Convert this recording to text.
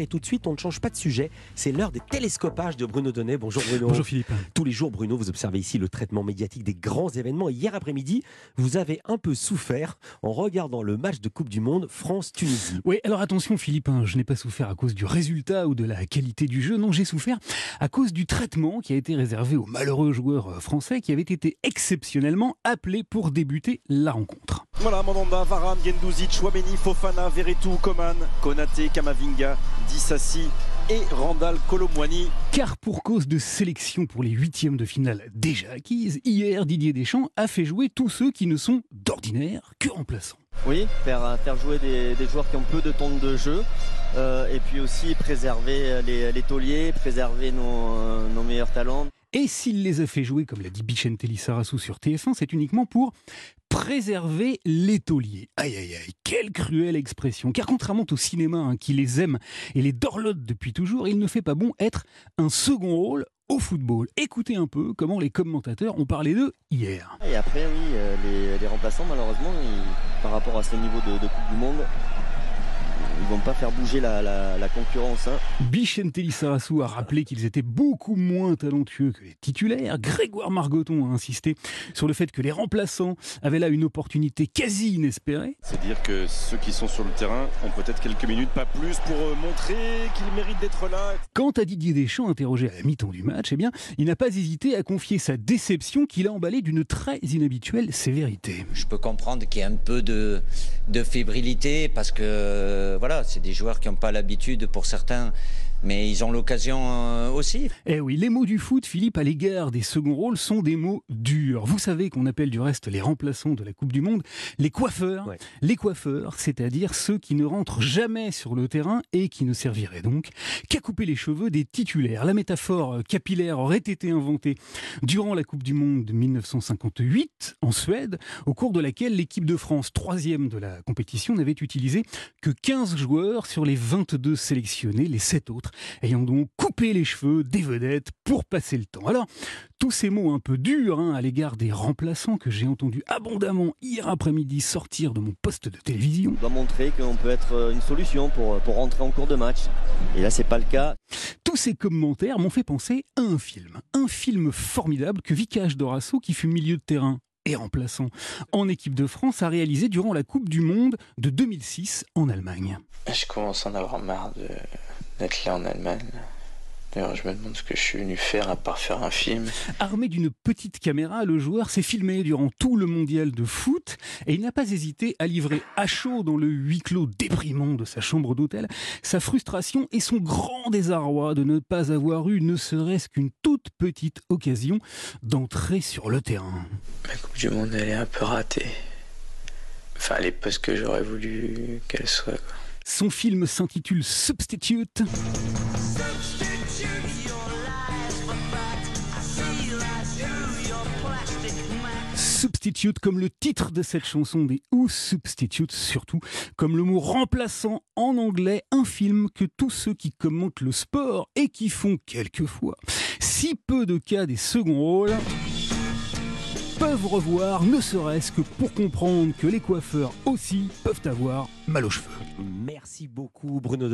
et tout de suite on ne change pas de sujet. C'est l'heure des télescopages de Bruno Donnet. Bonjour Bruno. Bonjour Philippe. Tous les jours Bruno, vous observez ici le traitement médiatique des grands événements. Et hier après-midi, vous avez un peu souffert en regardant le match de Coupe du Monde France-Tunisie. Oui, alors attention Philippe, hein, je n'ai pas souffert à cause du résultat ou de la qualité du jeu. Non, j'ai souffert à cause du traitement qui a été réservé aux malheureux joueurs euh, français qui avaient été exceptionnellement appelés pour débuter la rencontre. Voilà, Mandanda, Varane, Gendouzi, Chouameni, Fofana, Veretout, Coman, Konaté, Kamavinga, Dissassi et Randall Colomwani. Car pour cause de sélection pour les huitièmes de finale déjà acquises, hier Didier Deschamps a fait jouer tous ceux qui ne sont d'ordinaire que remplaçants. Oui, faire, faire jouer des, des, joueurs qui ont peu de temps de jeu euh, et puis aussi préserver les, les tauliers, préserver nos, nos meilleurs talents. Et s'il les a fait jouer, comme l'a dit Bichentelli Sarassou sur TF1, c'est uniquement pour préserver les. Aïe aïe aïe, quelle cruelle expression. Car contrairement au cinéma hein, qui les aime et les dorlote depuis toujours, il ne fait pas bon être un second rôle au football. Écoutez un peu comment les commentateurs ont parlé d'eux hier. Et après, oui, euh, les, remplaçants, malheureusement, par rapport à ce niveau de Coupe du Monde, ils vont pas faire bouger la, la, la concurrence. Hein. Bichentelli Sarassou a rappelé qu'ils étaient beaucoup moins talentueux que les titulaires. Grégoire Margoton a insisté sur le fait que les remplaçants avaient là une opportunité quasi inespérée. C'est dire que ceux qui sont sur le terrain ont peut-être quelques minutes, pas plus, pour euh, montrer qu'ils méritent d'être là. Quant à Didier Deschamps, interrogé à la mi-temps du match, eh bien, il n'a pas hésité à confier sa déception qu'il a emballée d'une très inhabituelle sévérité. Je peux comprendre qu'il y ait un peu de, de fébrilité parce que voilà, c'est des joueurs qui n'ont pas l'habitude pour certains, mais ils ont l'occasion euh, aussi. Eh oui, les mots du foot, Philippe, à l'égard des seconds rôles sont des mots durs. Vous savez qu'on appelle du reste les remplaçants de la Coupe du Monde les coiffeurs. Ouais. Les coiffeurs, c'est-à-dire ceux qui ne rentrent jamais sur le terrain et qui ne serviraient donc qu'à couper les cheveux des titulaires. La métaphore capillaire aurait été inventée durant la Coupe du Monde de 1958 en Suède, au cours de laquelle l'équipe de France, troisième de la compétition, n'avait utilisé que 15 joueurs sur les 22 sélectionnés, les 7 autres ayant donc coupé les cheveux des vedettes pour passer le temps. Alors, tous ces mots un peu durs hein, à l'égard des remplaçants que j'ai entendus abondamment hier après-midi sortir de mon poste de télévision. On doit montrer qu'on peut être une solution pour, pour rentrer en cours de match. Et là, c'est pas le cas. Tous ces commentaires m'ont fait penser à un film. Un film formidable que Vicage Dorasso, qui fut milieu de terrain et remplaçant en équipe de France, a réalisé durant la Coupe du Monde de 2006 en Allemagne. Je commence à en avoir marre de d'être là en Allemagne. D'ailleurs, je me demande ce que je suis venu faire à part faire un film. Armé d'une petite caméra, le joueur s'est filmé durant tout le mondial de foot et il n'a pas hésité à livrer à chaud dans le huis clos déprimant de sa chambre d'hôtel sa frustration et son grand désarroi de ne pas avoir eu ne serait-ce qu'une toute petite occasion d'entrer sur le terrain. Ma Coupe du Monde, elle est un peu ratée. Enfin, elle est pas ce que j'aurais voulu qu'elle soit. Quoi. Son film s'intitule Substitute. Substitute comme le titre de cette chanson des Who Substitute surtout comme le mot remplaçant en anglais un film que tous ceux qui commentent le sport et qui font quelquefois si peu de cas des seconds rôles peuvent revoir, ne serait-ce que pour comprendre que les coiffeurs aussi peuvent avoir mal aux cheveux. Merci beaucoup Bruno Donnet.